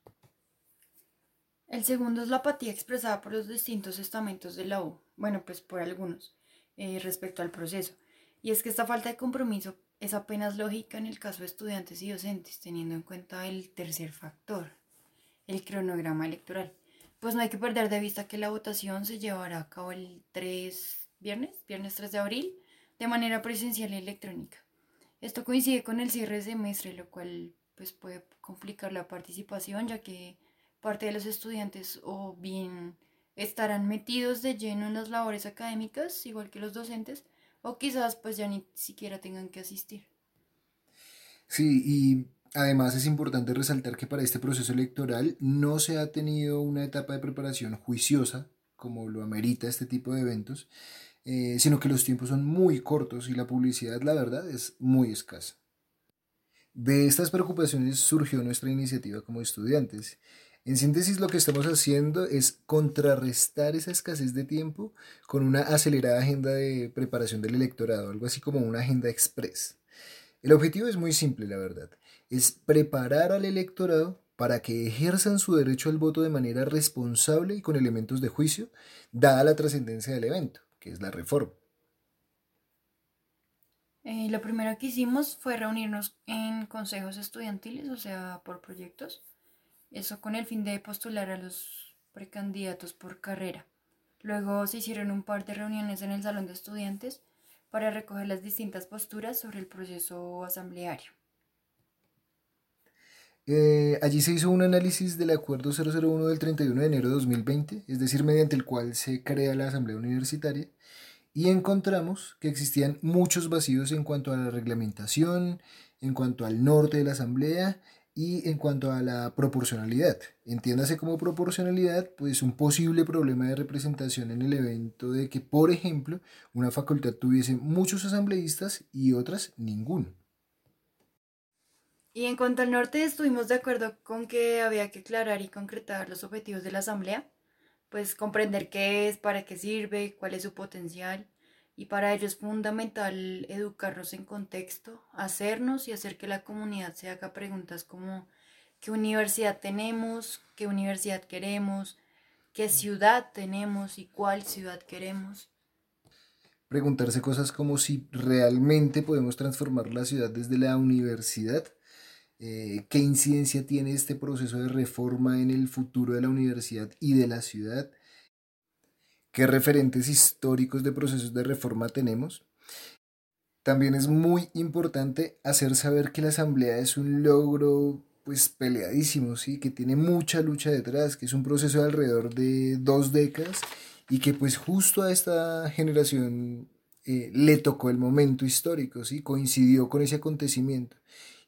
El segundo es la apatía expresada por los distintos estamentos de la U, bueno, pues por algunos, eh, respecto al proceso. Y es que esta falta de compromiso es apenas lógica en el caso de estudiantes y docentes, teniendo en cuenta el tercer factor, el cronograma electoral. Pues no hay que perder de vista que la votación se llevará a cabo el 3 viernes, viernes 3 de abril, de manera presencial y electrónica. Esto coincide con el cierre de semestre, lo cual pues puede complicar la participación, ya que parte de los estudiantes o bien estarán metidos de lleno en las labores académicas, igual que los docentes, o quizás pues ya ni siquiera tengan que asistir. Sí, y además es importante resaltar que para este proceso electoral no se ha tenido una etapa de preparación juiciosa, como lo amerita este tipo de eventos, eh, sino que los tiempos son muy cortos y la publicidad, la verdad, es muy escasa. De estas preocupaciones surgió nuestra iniciativa como estudiantes en síntesis, lo que estamos haciendo es contrarrestar esa escasez de tiempo con una acelerada agenda de preparación del electorado, algo así como una agenda express. El objetivo es muy simple, la verdad. Es preparar al electorado para que ejerzan su derecho al voto de manera responsable y con elementos de juicio, dada la trascendencia del evento, que es la reforma. Eh, lo primero que hicimos fue reunirnos en consejos estudiantiles, o sea, por proyectos eso con el fin de postular a los precandidatos por carrera. Luego se hicieron un par de reuniones en el salón de estudiantes para recoger las distintas posturas sobre el proceso asambleario. Eh, allí se hizo un análisis del acuerdo 001 del 31 de enero de 2020, es decir, mediante el cual se crea la Asamblea Universitaria, y encontramos que existían muchos vacíos en cuanto a la reglamentación, en cuanto al norte de la Asamblea y en cuanto a la proporcionalidad, entiéndase como proporcionalidad, pues un posible problema de representación en el evento de que, por ejemplo, una facultad tuviese muchos asambleístas y otras ninguno. Y en cuanto al norte, estuvimos de acuerdo con que había que aclarar y concretar los objetivos de la asamblea, pues comprender qué es, para qué sirve, cuál es su potencial, Y para ello es fundamental educarnos en contexto, hacernos y hacer que la comunidad se haga preguntas como qué universidad tenemos, qué universidad queremos, qué ciudad tenemos y cuál ciudad queremos. Preguntarse cosas como si realmente podemos transformar la ciudad desde la universidad, eh, qué incidencia tiene este proceso de reforma en el futuro de la universidad y de la ciudad, qué referentes históricos de procesos de reforma tenemos. También es muy importante hacer saber que la asamblea es un logro pues peleadísimo, ¿sí? que tiene mucha lucha detrás, que es un proceso de alrededor de dos décadas y que pues justo a esta generación eh, le tocó el momento histórico, ¿sí? coincidió con ese acontecimiento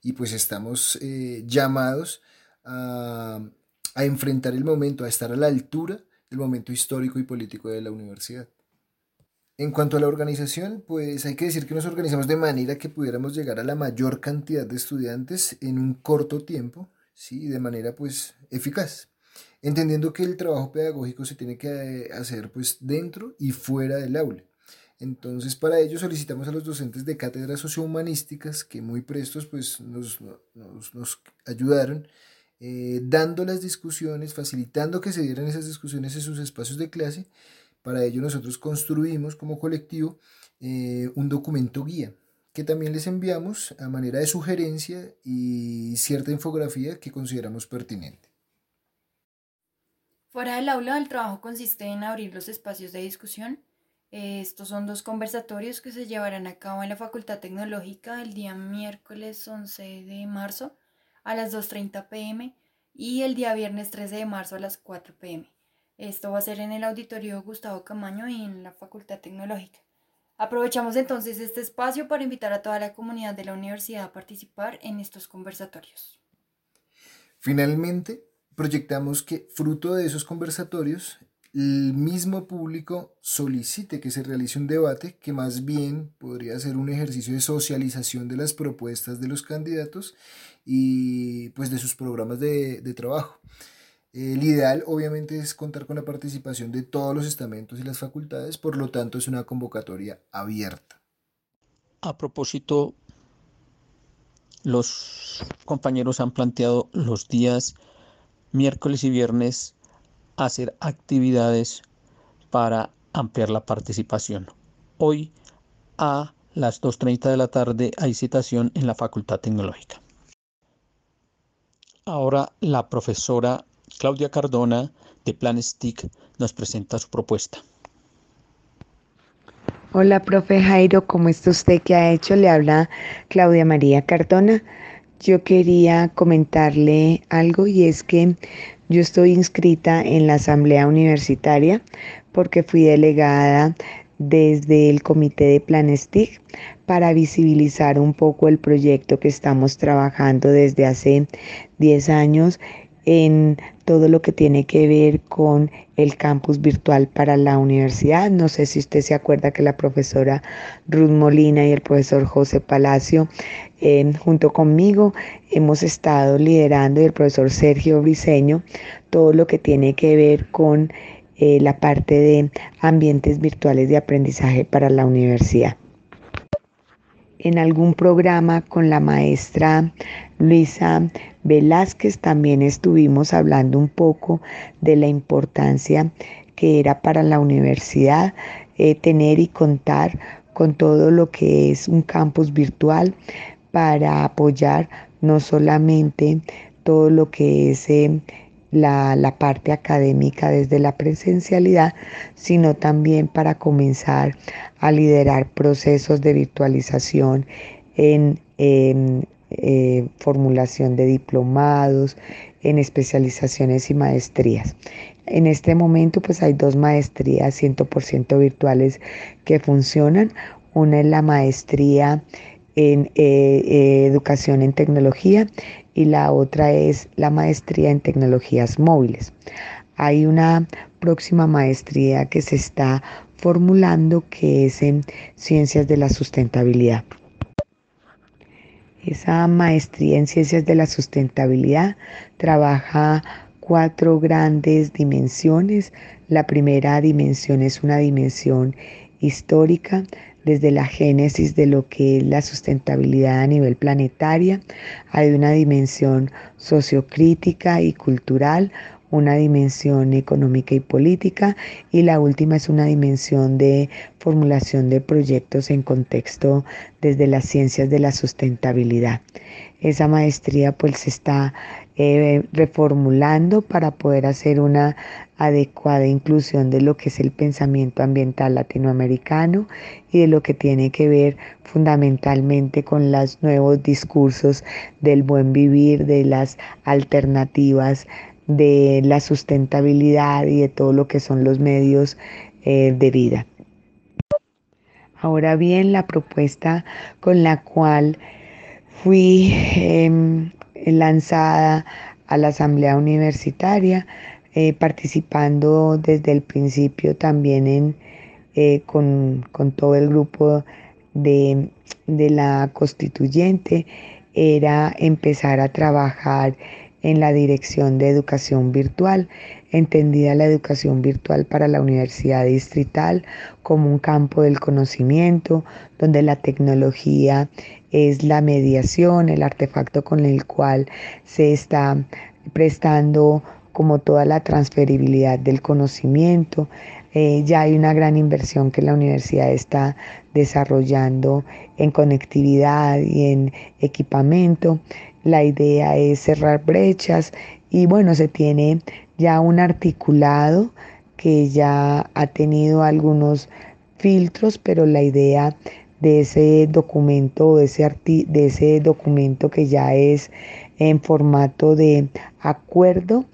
y pues estamos eh, llamados a, a enfrentar el momento, a estar a la altura el momento histórico y político de la universidad. En cuanto a la organización, pues hay que decir que nos organizamos de manera que pudiéramos llegar a la mayor cantidad de estudiantes en un corto tiempo, ¿sí? de manera pues eficaz, entendiendo que el trabajo pedagógico se tiene que hacer pues dentro y fuera del aula. Entonces, para ello solicitamos a los docentes de cátedras sociohumanísticas que muy prestos pues, nos, nos, nos ayudaron eh, dando las discusiones, facilitando que se dieran esas discusiones en sus espacios de clase. Para ello nosotros construimos como colectivo eh, un documento guía que también les enviamos a manera de sugerencia y cierta infografía que consideramos pertinente. Fuera del aula, el trabajo consiste en abrir los espacios de discusión. Estos son dos conversatorios que se llevarán a cabo en la Facultad Tecnológica el día miércoles 11 de marzo a las 2.30 pm y el día viernes 13 de marzo a las 4 pm. Esto va a ser en el auditorio Gustavo Camaño y en la Facultad Tecnológica. Aprovechamos entonces este espacio para invitar a toda la comunidad de la universidad a participar en estos conversatorios. Finalmente, proyectamos que fruto de esos conversatorios, el mismo público solicite que se realice un debate que más bien podría ser un ejercicio de socialización de las propuestas de los candidatos y pues de sus programas de, de trabajo. El ideal obviamente es contar con la participación de todos los estamentos y las facultades, por lo tanto es una convocatoria abierta. A propósito, los compañeros han planteado los días miércoles y viernes hacer actividades para ampliar la participación. Hoy a las 2.30 de la tarde hay citación en la Facultad Tecnológica. Ahora la profesora Claudia Cardona de Plan STIC nos presenta su propuesta. Hola, profe Jairo, ¿cómo está usted? ¿Qué ha hecho? Le habla Claudia María Cardona. Yo quería comentarle algo y es que yo estoy inscrita en la Asamblea Universitaria porque fui delegada desde el Comité de Planestic para visibilizar un poco el proyecto que estamos trabajando desde hace 10 años en todo lo que tiene que ver con el campus virtual para la universidad. No sé si usted se acuerda que la profesora Ruth Molina y el profesor José Palacio, junto conmigo, hemos estado liderando y el profesor Sergio Briseño todo lo que tiene que ver con eh, la parte de ambientes virtuales de aprendizaje para la universidad. En algún programa con la maestra Luisa Velázquez también estuvimos hablando un poco de la importancia que era para la universidad eh, tener y contar con todo lo que es un campus virtual para apoyar no solamente todo lo que es eh, la, parte académica desde la presencialidad, sino también para comenzar a liderar procesos de virtualización en, eh, formulación de diplomados, en especializaciones y maestrías. En este momento pues hay dos maestrías 100% virtuales que funcionan. Una es la maestría en eh, eh, educación en tecnología y la otra es la maestría en tecnologías móviles. Hay una próxima maestría que se está formulando que es en ciencias de la sustentabilidad. Esa maestría en ciencias de la sustentabilidad trabaja cuatro grandes dimensiones. La primera dimensión es una dimensión histórica, desde la génesis de lo que es la sustentabilidad a nivel planetaria. Hay una dimensión sociocrítica y cultural, una dimensión económica y política y la última es una dimensión de formulación de proyectos en contexto desde las ciencias de la sustentabilidad. Esa maestría pues se está eh, reformulando para poder hacer una adecuada inclusión de lo que es el pensamiento ambiental latinoamericano y de lo que tiene que ver fundamentalmente con los nuevos discursos del buen vivir, de las alternativas de la sustentabilidad y de todo lo que son los medios eh, de vida. Ahora bien, la propuesta con la cual fui em, lanzada a la Asamblea Universitaria, eh, participando desde el principio también eh, con, con, todo el grupo de, de la constituyente, era empezar a trabajar en la Dirección de Educación Virtual, entendida la educación virtual para la Universidad Distrital como un campo del conocimiento, donde la tecnología es la mediación, el artefacto con el cual se está prestando como toda la transferibilidad del conocimiento. Eh, ya hay una gran inversión que la universidad está desarrollando en conectividad y en equipamiento. La idea es cerrar brechas y bueno, se tiene ya un articulado que ya ha tenido algunos filtros, pero la idea de ese documento, de ese, de ese documento que ya es en formato de acuerdo,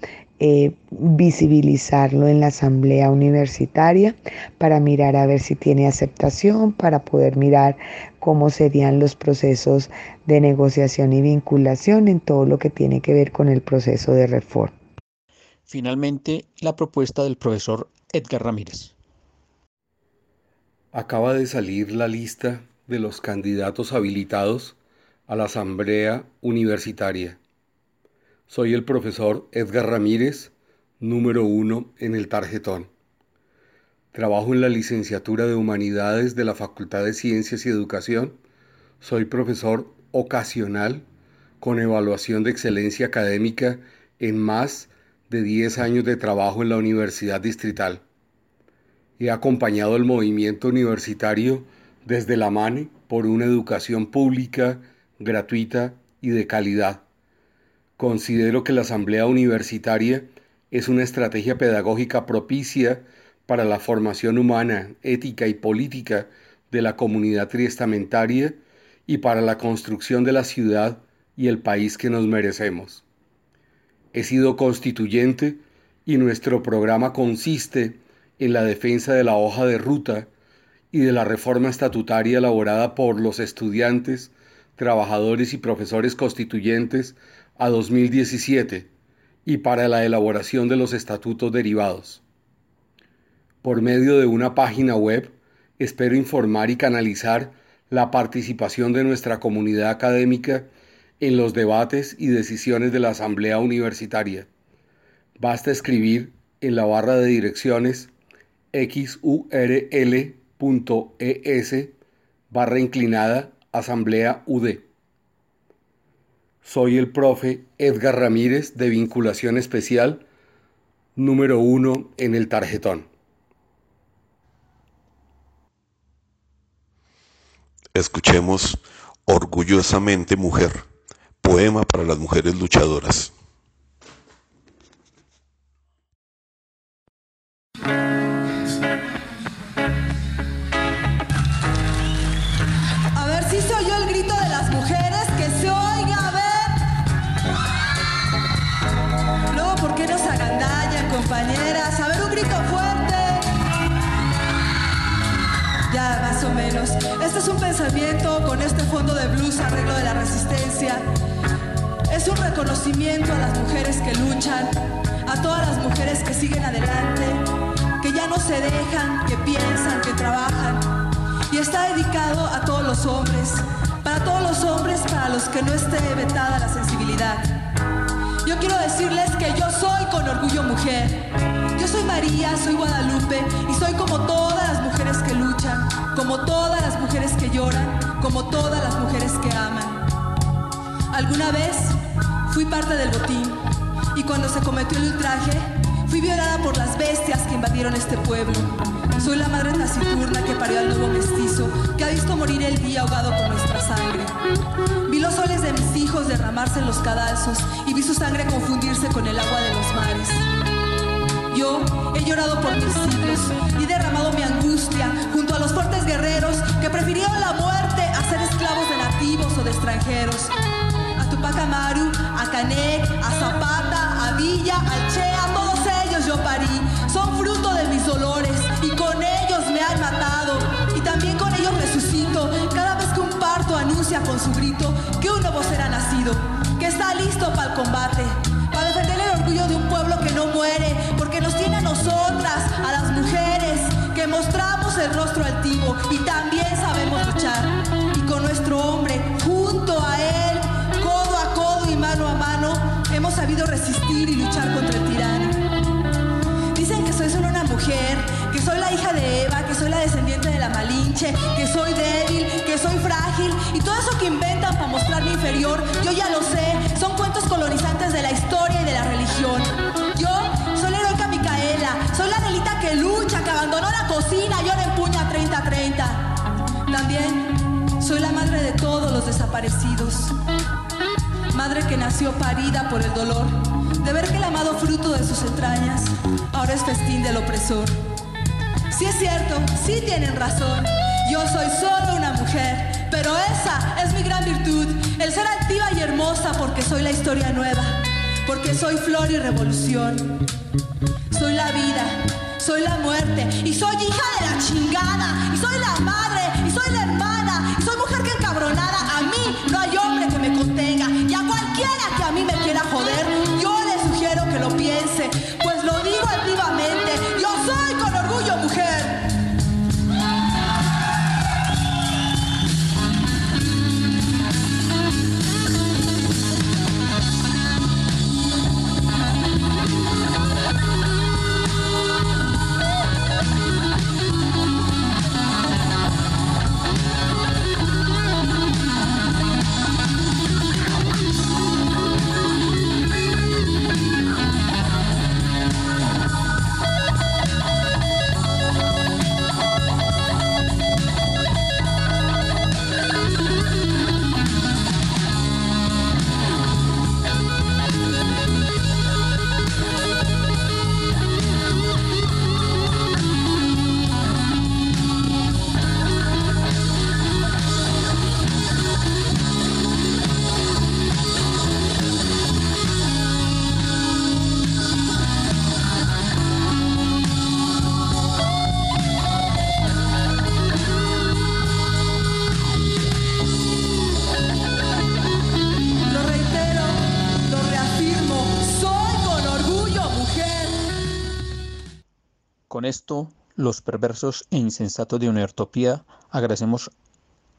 eh, visibilizarlo en la asamblea universitaria para mirar a ver si tiene aceptación, para poder mirar cómo serían los procesos de negociación y vinculación en todo lo que tiene que ver con el proceso de reforma. Finalmente, la propuesta del profesor Edgar Ramírez. Acaba de salir la lista de los candidatos habilitados a la Asamblea Universitaria. Soy el profesor Edgar Ramírez, número uno en el tarjetón. Trabajo en la licenciatura de Humanidades de la Facultad de Ciencias y Educación. Soy profesor ocasional con evaluación de excelencia académica en más de 10 años de trabajo en la Universidad Distrital. He acompañado el movimiento universitario desde la MANE por una educación pública, gratuita y de calidad. Considero que la Asamblea Universitaria es una estrategia pedagógica propicia para la formación humana, ética y política de la comunidad triestamentaria y para la construcción de la ciudad y el país que nos merecemos. He sido constituyente y nuestro programa consiste en la defensa de la hoja de ruta y de la reforma estatutaria elaborada por los estudiantes, trabajadores y profesores constituyentes a 2017 y para la elaboración de los estatutos derivados. Por medio de una página web, espero informar y canalizar la participación de nuestra comunidad académica en los debates y decisiones de la Asamblea Universitaria. Basta escribir en la barra de direcciones xurl.es barra inclinada Asamblea UD. Soy el profe Edgar Ramírez de Vinculación Especial, número uno en el tarjetón. Escuchemos Orgullosamente Mujer, poema para las mujeres luchadoras. Arreglo de la resistencia. Es un reconocimiento a las mujeres que luchan, a todas las mujeres que siguen adelante, que ya no se dejan, que piensan, que trabajan. Y está dedicado a todos los hombres, para todos los hombres para los que no esté vetada la sensibilidad. Yo quiero decirles que yo soy con orgullo mujer. Yo soy María, soy Guadalupe y soy como todas las mujeres que luchan, como todas las mujeres que lloran, como todas las mujeres que aman. Alguna vez fui parte del botín y cuando se cometió el ultraje, fui violada por las bestias que invadieron este pueblo. Soy la madre taciturna que parió al nuevo mestizo, que ha visto morir el día ahogado con nuestra sangre. Vi los soles de mis hijos derramarse en los cadalzos y vi su sangre confundirse con el agua de los mares. Yo he llorado por mis siglos y derramado mi angustia junto a los fuertes guerreros que prefirieron la muerte o de extranjeros. A Tupac Amaru, a Canek, a Zapata, a Villa, a Che, a todos ellos yo parí. Son fruto de mis dolores y con ellos me han matado. Y también con ellos resucito cada vez que un parto anuncia con su grito que un nuevo será nacido, que está listo para el combate, para defender el orgullo de un pueblo que no muere, porque nos tiene a nosotras, a las mujeres, que mostramos el rostro altivo y también resistir y luchar contra el tirano. Dicen que soy solo una mujer, que soy la hija de Eva, que soy la descendiente de la Malinche, que soy débil, que soy frágil y todo eso que inventan para mostrarme inferior, yo ya lo sé, son cuentos colonizantes de la historia y de la religión. Yo soy la heroica Micaela, soy la Nelita que lucha, que abandonó la cocina y ahora empuña 30-30. También soy la madre de todos los desaparecidos. Madre que nació parida por el dolor de ver que el amado fruto de sus entrañas ahora es festín del opresor. Sí es cierto, sí tienen razón. Yo soy solo una mujer, pero esa es mi gran virtud, el ser altiva y hermosa porque soy la historia nueva, porque soy flor y revolución. Soy la vida, soy la muerte y soy hija de la chingada y soy la madre y soy la hermana los perversos e insensatos de Unertopía agradecemos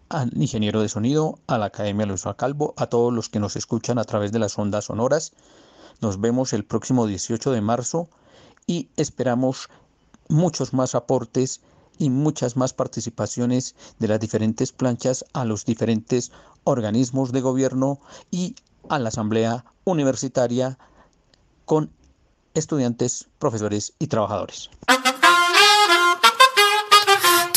al ingeniero de sonido, a la Academia Luis Calvo, a todos los que nos escuchan a través de las ondas sonoras. Nos vemos el próximo 18 de marzo y esperamos muchos más aportes y muchas más participaciones de las diferentes planchas a los diferentes organismos de gobierno y a la Asamblea Universitaria con estudiantes, profesores y trabajadores.